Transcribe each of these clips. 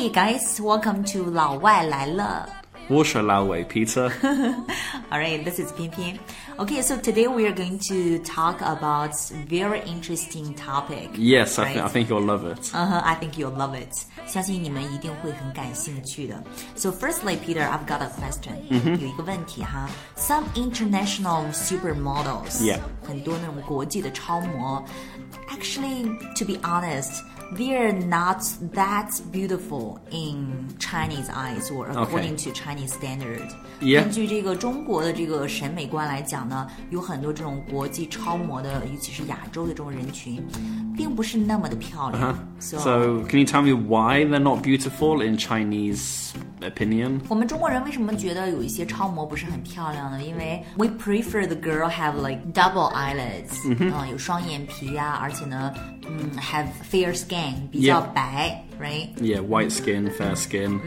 Hey guys, welcome to 老外来了。我是老伟 Peter. All right, this is 偏偏. Okay, so today we are going to talk about very interesting topic. Yes, I, right? think I think you'll love it. Uh-huh, I think you'll love it. 相信你们一定会很感兴趣的。So firstly, Peter, I've got a question. 有一个问题哈，Some international supermodels. Yeah. 很多那种国际的超模。Actually, to be honest, they're not that beautiful in Chinese eyes or according to Chinese standard. Yeah. 根据这个中国的这个审美观来讲呢，有很多这种国际超模的，尤其是亚洲的这种人群，并不是那么的漂亮。So, So, can you tell me why they're not beautiful in Chinese opinion? 我们中国人为什么觉得有一些超模不是很漂亮呢？因为 we prefer the girl have like double eyelids，嗯、有双眼皮呀、而且呢，嗯，have fair skin， 比较 Yeah. 白，right？ Yeah, white skin, fair skin.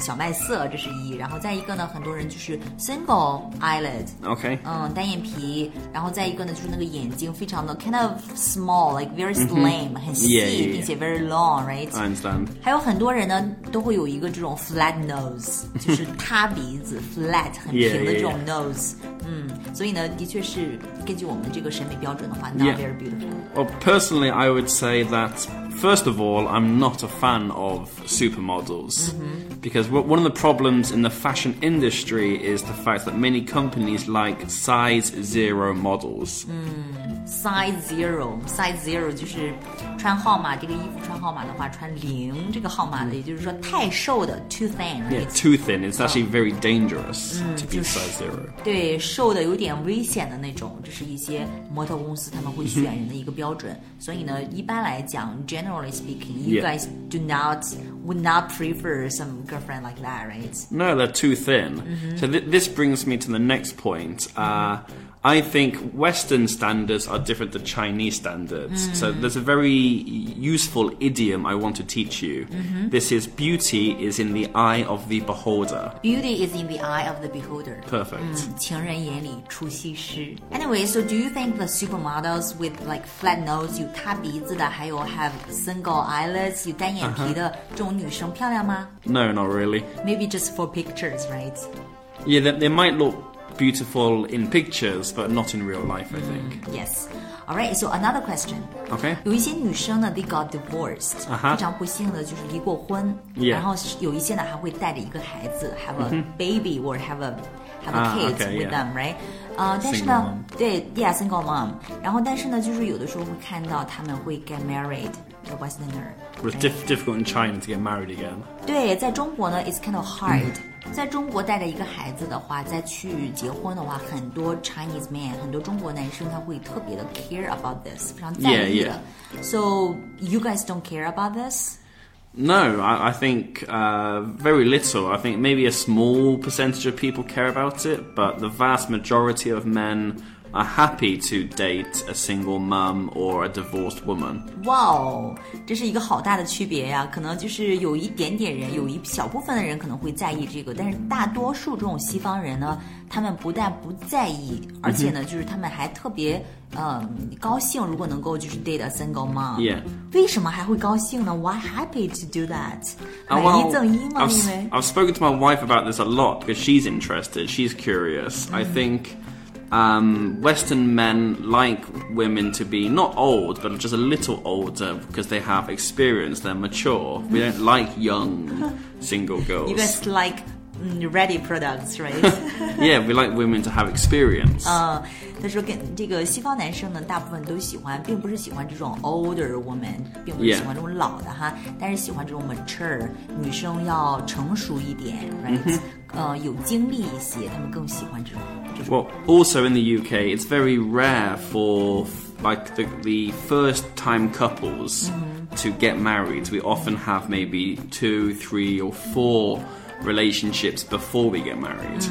小麦色，这是一。然后再一个呢，很多人就是 single eyelid， Okay. 嗯，单眼皮。然后再一个呢，就是那个眼睛非常的 kind of small，like very slim，、很细 Yeah, yeah, yeah. 并且 very long，right？ I understand. 还有很多人呢，都会有一个这种 flat nose，就是塌鼻子，flat 很 Yeah, 平的 yeah, 这种 yeah. nose。嗯，所以呢，的确是根据我们这个审美标准的话，not Yeah. very beautiful。 Well, personally, I would say that first of all, I'm not a fan of supermodels. Mm-hmm. Because one of the problems in the fashion industry is the fact that many companies like size zero models. Mm size zero，size zero 就是穿号码，这个衣服穿号码的话，穿零这个号码的，也就是说太瘦的 too thin， Yeah, right？ too thin. It's actually very dangerous to be just- size zero. 对，瘦的有点危险的那种，这是一些模特公司他们会选人的一个标准。所以呢，一般来讲，generally speaking，you Yeah. guys do not would not prefer some girlfriend like that, right? No, they're too thin. So th- this brings me to the next point. Uh, I think Western standards are different to Chinese standards. So there's a very useful idiom I want to teach you. This is beauty is in the eye of the beholder. Beauty is in the eye of the beholder. Perfect. 情人眼里出西施。Anyway, so do you think the supermodels with like flat nose 有塌鼻子的，还有 have single eyelids 有单眼皮的这种女生漂亮吗 No, not really. ？Maybe just for pictures, right? Yeah, they, they might look beautiful in pictures, but not in real life, I think. Yes. All right. So another question. Okay. 有一些女生呢，they got divorced，、啊哈非常不幸的就是离过婚 Yeah 然后有一些呢还会带着一个孩子，have a baby or have a have a 啊 kid okay, with yeah them, right？呃，但是 Single 呢 mom，对，yeah single mom。然后但是呢，就是有的时候会看到他们会 get married。The Westerner， It was diff- difficult in China to get married again. 对，在中国呢，it's kind of hard。 在中国带着一个孩子的话，再去结婚的话，很多 Chinese man，很多中国男生他会特别的 care about this，非常在 Yeah, 意的。So you guys don't care about this？ No, I, I think uh, very little. I think maybe a small percentage of people care about it, but the vast majority of men are happy to date a single mum or a divorced woman. 哇哦，这是一个好大的区别呀！可能就是有一点点人，有一小部分的人可能会在意这个，但是大多数这种西方人呢，他们不但不在意，而且呢，就是他们还特别呃高兴，如果能够就是 date a single mom。 Yeah. 为什么还会高兴呢？Why happy to do that？ Uh, 买 well, 一赠一吗？ I've, 因 s- 为 I've spoken to my wife about this a lot because she's interested. She's curious. I think um, Western men like women to be not old, but just a little older because they have experience. They're mature. We don't like young single girls. you guys like ready products, right？ yeah, we like women to have experience. 嗯，他说跟这个西方男生呢，大部分都喜欢，并不是喜欢这种 older woman，并不是 Yeah. 喜欢这种老的哈但是喜欢这种 mature 女生要成熟一点，right？、呃，有经历一些，他们更喜欢这种这种。 Well, also in the UK, it's very rare for like the, the first time couples to get married. We often have maybe two, three, or four relationships before we get married.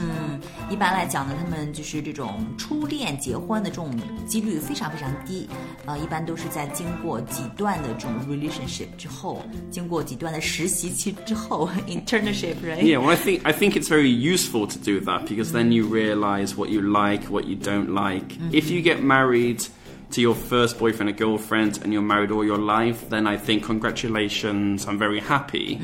一般来讲呢，他们就是这种初恋结婚的这种几率非常非常低，呃，一般都是在经过几段的这种 relationship 之后，经过几段的实习期之后，internship，right？ Yeah, well, I think I think it's very useful to do that because then you realise what you like, what you don't like. If you get married, to your first boyfriend or girlfriend and you're married all your life, then I think congratulations, I'm very happy.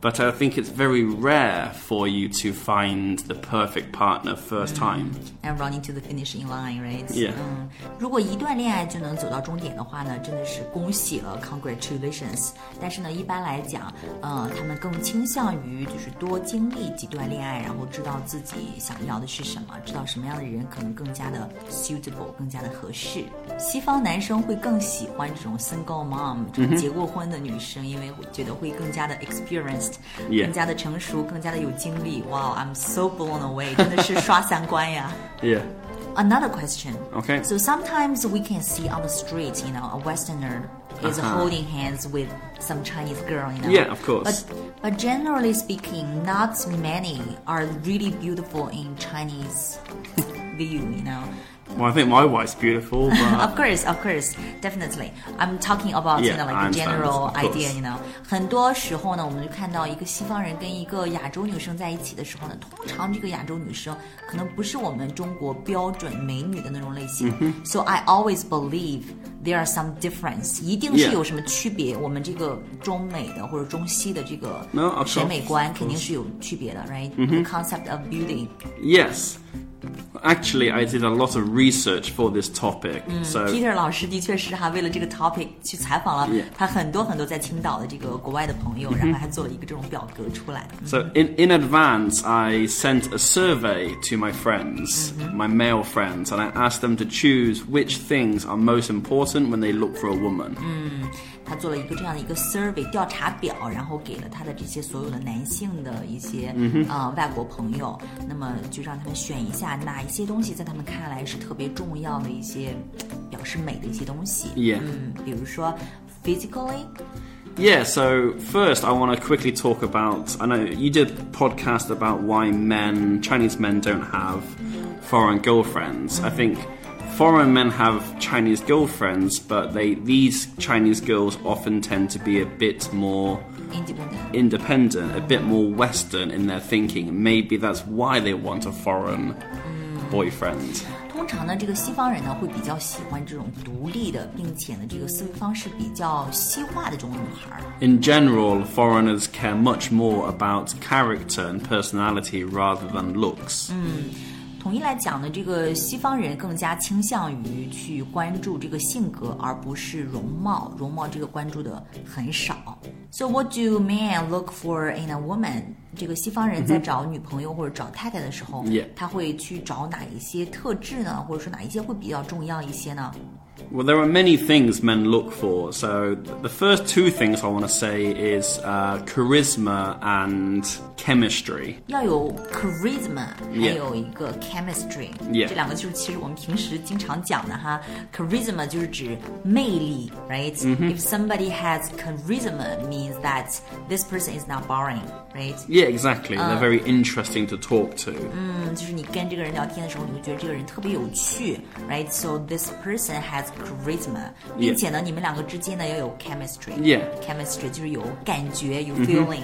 But I think it's very rare for you to find the perfect partner first time. And running to the finishing line, right? Yeah. 嗯，如果一段恋爱就能走到终点的话呢，真的是恭喜了，congratulations。但是呢，一般来讲，呃，他们更倾向于就是多经历几段恋爱，然后知道自己想要的是什么，知道什么样的人可能更加的 suitable，更加的合适。 西方男生会更喜欢这种 single mom，这种结过婚的女生，因为觉得会更加的 experienced， Yeah. 更加的成熟，更加的有经历。Wow, I'm so blown away，真的是刷三观呀。 Yeah. Another question. Okay. So sometimes we can see on the street, you know, a Westerner is Uh-huh. holding hands with some Chinese girl, you know. Yeah, of course. But but generally speaking, not many are really beautiful in Chinese view, you know. Well, I think my wife's beautiful, but Of course, of course, definitely. I'm talking about you Yeah, know like I the understand, general of course. idea, you know. 很多时候呢，我们就看到一个西方人跟一个亚洲女生在一起的时候呢，通常这个亚洲女生可能不是我们中国标准美女的那种类型。So I always believe there are some difference，一定是 Yeah. 有什么区别。我们这个中美的或者中西的这个 No, of 审美 course, 观 of 肯定 course. 是有区别的，right？The concept of beauty。 yes. Actually, I did a lot of research for this topic. So, Peter 老师的确是哈，为了这个 topic 去采访了 Yeah. 他很多很多在青岛的这个国外的朋友，然后还做了一个这种表格出来。 so in, in advance, I sent a survey to my friends, my male friends, and I asked them to choose which things are most important when they look for a woman. 他做了一个这样的一个 survey 调查表，然后给了他的这些所有的男性的一些啊、呃外国朋友，那么就让他们选一下哪一 些东西在他们看来是特别重要的一些表示美的一些东西。 Yeah. 嗯，比如说 physically。 Yeah, so first I want to quickly talk about. I know you did a podcast about why men, Chinese men, don't have foreign girlfriends. I think foreign men have Chinese girlfriends, but they these Chinese girls often tend to be a bit more independent。 independent, a bit more Western in their thinking. Maybe that's why they want a foreign boyfriend. 通常呢，这个西方人呢会比较喜欢这种独立的，并且呢，这个思维方式比较西化的这种女孩儿。 In general, foreigners care much more about character and personality rather than looks. 统一来讲呢，这个西方人更加倾向于去关注这个性格，而不是容貌。容貌这个关注的很少。So what do men look for in a woman？这个西方人在找女朋友或者找太太的时候.他会去找哪一些特质呢？或者说哪一些会比较重要一些呢？Well, there are many things men look for. So, the first two things I want to say is uh, charisma and chemistry. 要有 charisma，还 Yeah. 有一个 chemistry，、 Yeah. 这两个就是其实我们平时经常讲的哈。charisma 就是指魅力，right？If、Mm-hmm. somebody has charisma, means that this person is not boring, right？ Yeah, exactly. They're very interesting to talk to. 嗯，就是你跟这个人聊天的时候，你会觉得这个人特别有趣，right？So this person has charisma，并且呢，你们两个之间呢要有 chemistry。 Yeah. chemistry 就是有感觉，有嗯 feeling。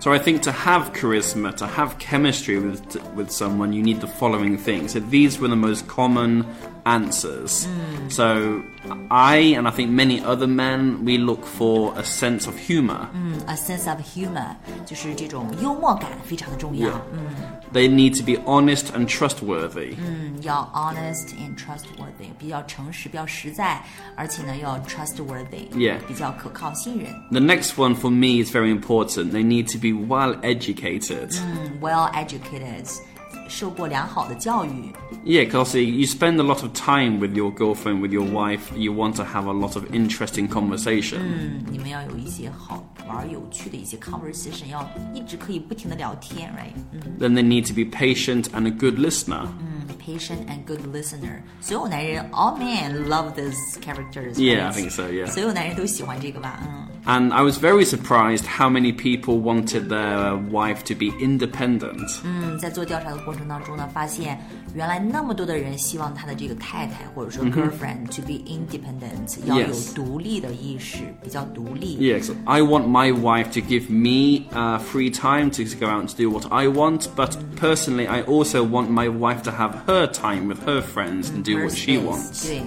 So I think to have charisma, to have chemistry with with someone, you need the following things. So these were the most common answers. So I and I think many other men we look for a sense of humor. A sense of humor 就是这种幽默感非常的重要。 Yeah. 嗯 They need to be honest and trustworthy. 嗯，要 honest and trustworthy，比较诚实，比较实在，而且呢要 trustworthy， Yeah. 比较可靠信任。 The next one for me is very important. They need to be well educated. 嗯，well educated， 受过良好的教育。 Yeah, because you spend a lot of time with your girlfriend, with your wife. You want to have a lot of interesting conversation. 嗯，你们要有一些好玩、有趣的一些 conversation，要一直可以不停的聊天，right？嗯 Then they need to be patient and a good listener. 嗯，patient and good listener。所有男人，all men love these characters。 Yeah, I think so, yeah. 所有男人都喜欢这个吧？嗯。 And I was very surprised how many people wanted their wife to be independent. 嗯，在做调查的过程当中呢，发现原来那么多的人希望他的这个太太或者说 girlfriend to be independent，、要有 Yes 独立的意识，比较独立。 Yes, I want my wife to give me uh, free time to go out and do what I want, but personally, I also want my wife to have her time with her friends and do her what she space， wants. 对，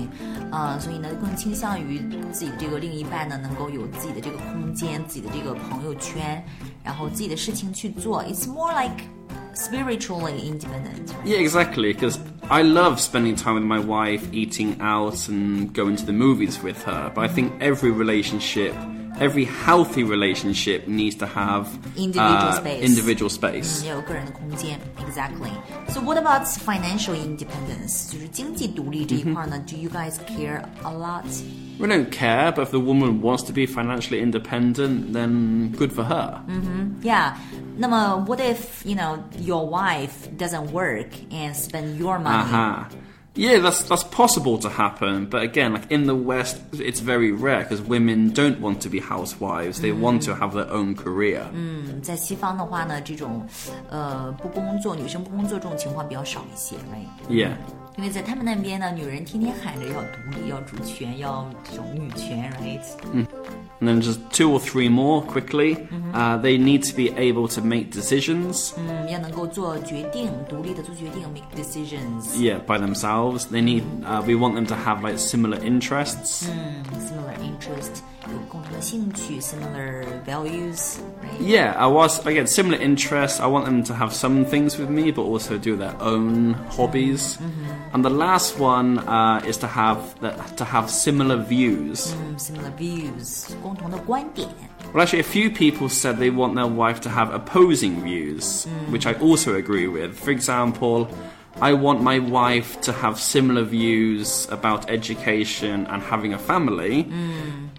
呃，所以呢，更倾向于自己这个另一半呢，能够有自己的这个空间，自己的这个朋友圈，然后自己的事情去做。It's more like spiritually independent. right? Yeah, exactly, because I love spending time with my wife, eating out, and going to the movies with her, but I think every relationship. Every healthy relationship needs to have Individual uh, space. individual space. 也有个人的空间，exactly. So what about financial independence？就是经济独立这一块呢、d o you guys care a lot? We don't care, but if the woman wants to be financially independent, then good for her. Yeah. 那么 what if you know your wife doesn't work and spend your money? Aha. Yeah, that's that's possible to happen, but again, like in the West, it's very rare because women don't want to be housewives; they want to have their own career. 在西方的话呢，这种呃不工作，女生不工作这种情况比较少一些，right？ Yeah, 因为在他们那边呢，女人天天喊着要独立、要主权、要这种女权，right？ and then just two or three more quickly. Uh, they need to be able to make decisions. 嗯，要能够做决定，独立的做决定，make decisions。 Yeah, by themselves. They need. Uh, we want them to have like similar interests. similar interest，有共同的兴趣，similar values，right？ Yeah, I was again similar interests. I want them to have some things with me, but also do their own hobbies. And the last one uh, is to have the, to have similar views. similar views，共同的观点。 Well, actually, a few people said they want their wife to have opposing views, which I also agree with. For example. I want my wife to have similar views about education and having a family,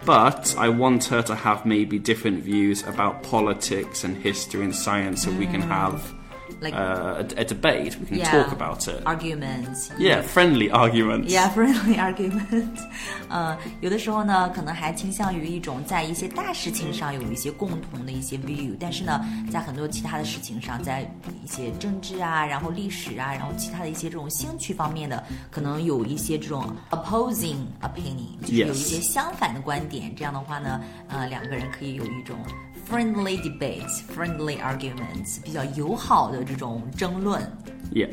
but I want her to have maybe different views about politics and history and science so we can have Like- uh, a, a debate. We can Yeah. talk about it. Arguments. Yeah, friendly arguments. Yeah, friendly argument. 呃，有的时候呢，可能还倾向于一种在一些大事情上有一些共同的一些 view，但是呢，在很多其他的事情上，在一些政治啊，然后历史啊，然后其他的一些这种兴趣方面的，可能有一些这种 opposing opinion，就是有一 Yes. 些相反的观点。这样的话呢，呃，两个人可以有一种 friendly debates, friendly arguments，比较友好的这种争论。 Yeah.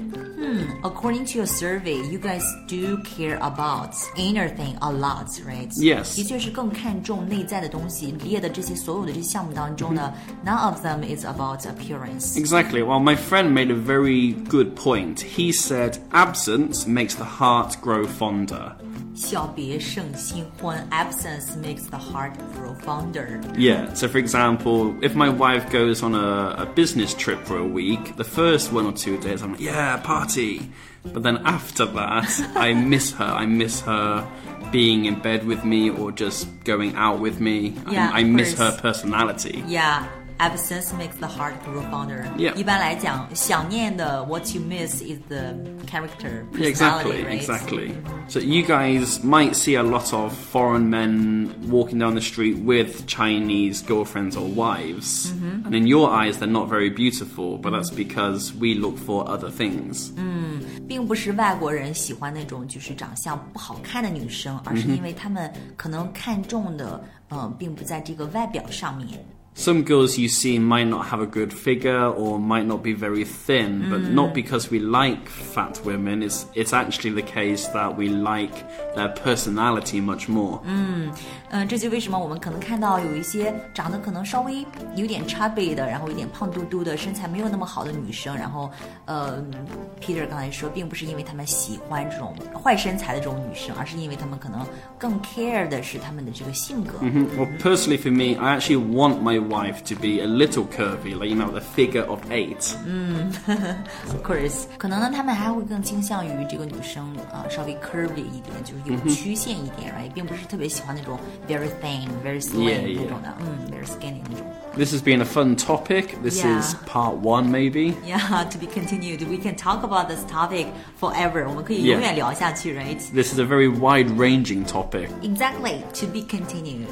According to your survey, you guys do care about inner thing a lot, right? Yes. 的确是更看重内在的东西。列的这些所有的这些项目当中呢、n o n e of them is about appearance. Exactly. Well, my friend made a very good point. He said absence makes the heart grow fonder. 小别胜新欢，absence makes the heart grow fonder. Yeah, so for example, if my wife goes on a, a business trip for a week, the first one or two days I'm like, yeah, party. But then after that, I miss her. I miss her being in bed with me or just going out with me. I- Yeah, I, of miss her personality. Yeah. Absence makes the heart grow fonder. Yeah. 一般来讲，想念的 what you miss is the character, Yeah, personality, exactly, right? exactly. So you guys might see a lot of foreign men walking down the street with Chinese girlfriends or wives, and in your eyes they're not very beautiful, but that's because we look for other things. 并不是外国人喜欢那种就是长相不好看的女生，而是因为他们可能看重的，呃，并不在这个外表上面。 Some girls you see might not have a good figure or might not be very thin, but not because we like fat women. It's it's actually the case that we like their personality much more. 嗯，这就为什么我们可能看到有一些长得可能稍微有点 chubby 的，然后有点胖嘟嘟的，身材没有那么好的女生，然后呃，Peter 刚才说，并不是因为他们喜欢这种坏身材的这种女生，而是因为他们可能更 care 的是他们的这个性格。 Well, personally for me, I actually want my wife to be a little curvy, like you know, the figure of eight. Of course，可能呢，他们还会更倾向于这个女生啊、呃稍微 curvy 一点，就是有曲线一点，right，并不是特别喜欢那种 very thin、very slim Yeah, yeah. 那种的，嗯，very skinny 那种。 This has been a fun topic. This Yeah. is part one, maybe. Yeah, to be continued. We can talk about this topic forever. 我们可以 Yeah. 永远聊下去，right? This is a very wide ranging topic. Exactly. To be continued.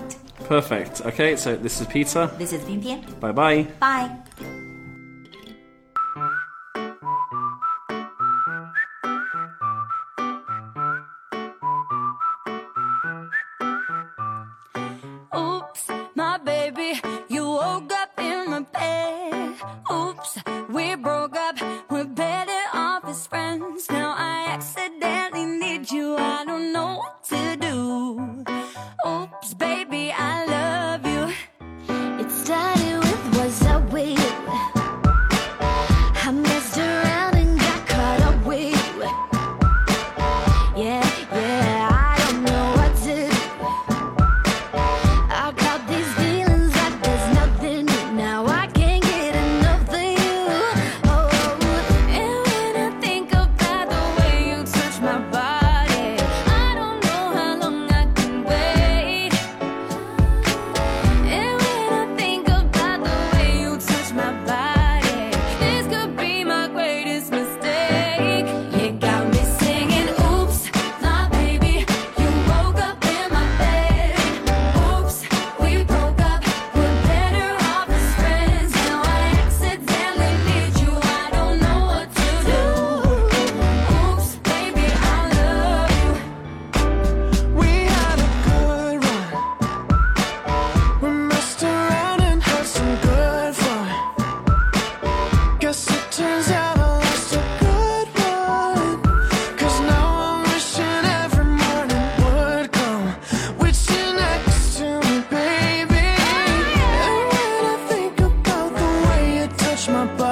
Perfect. Okay, so this is Peter. This is 翩翩 Bye bye. Bye. my body.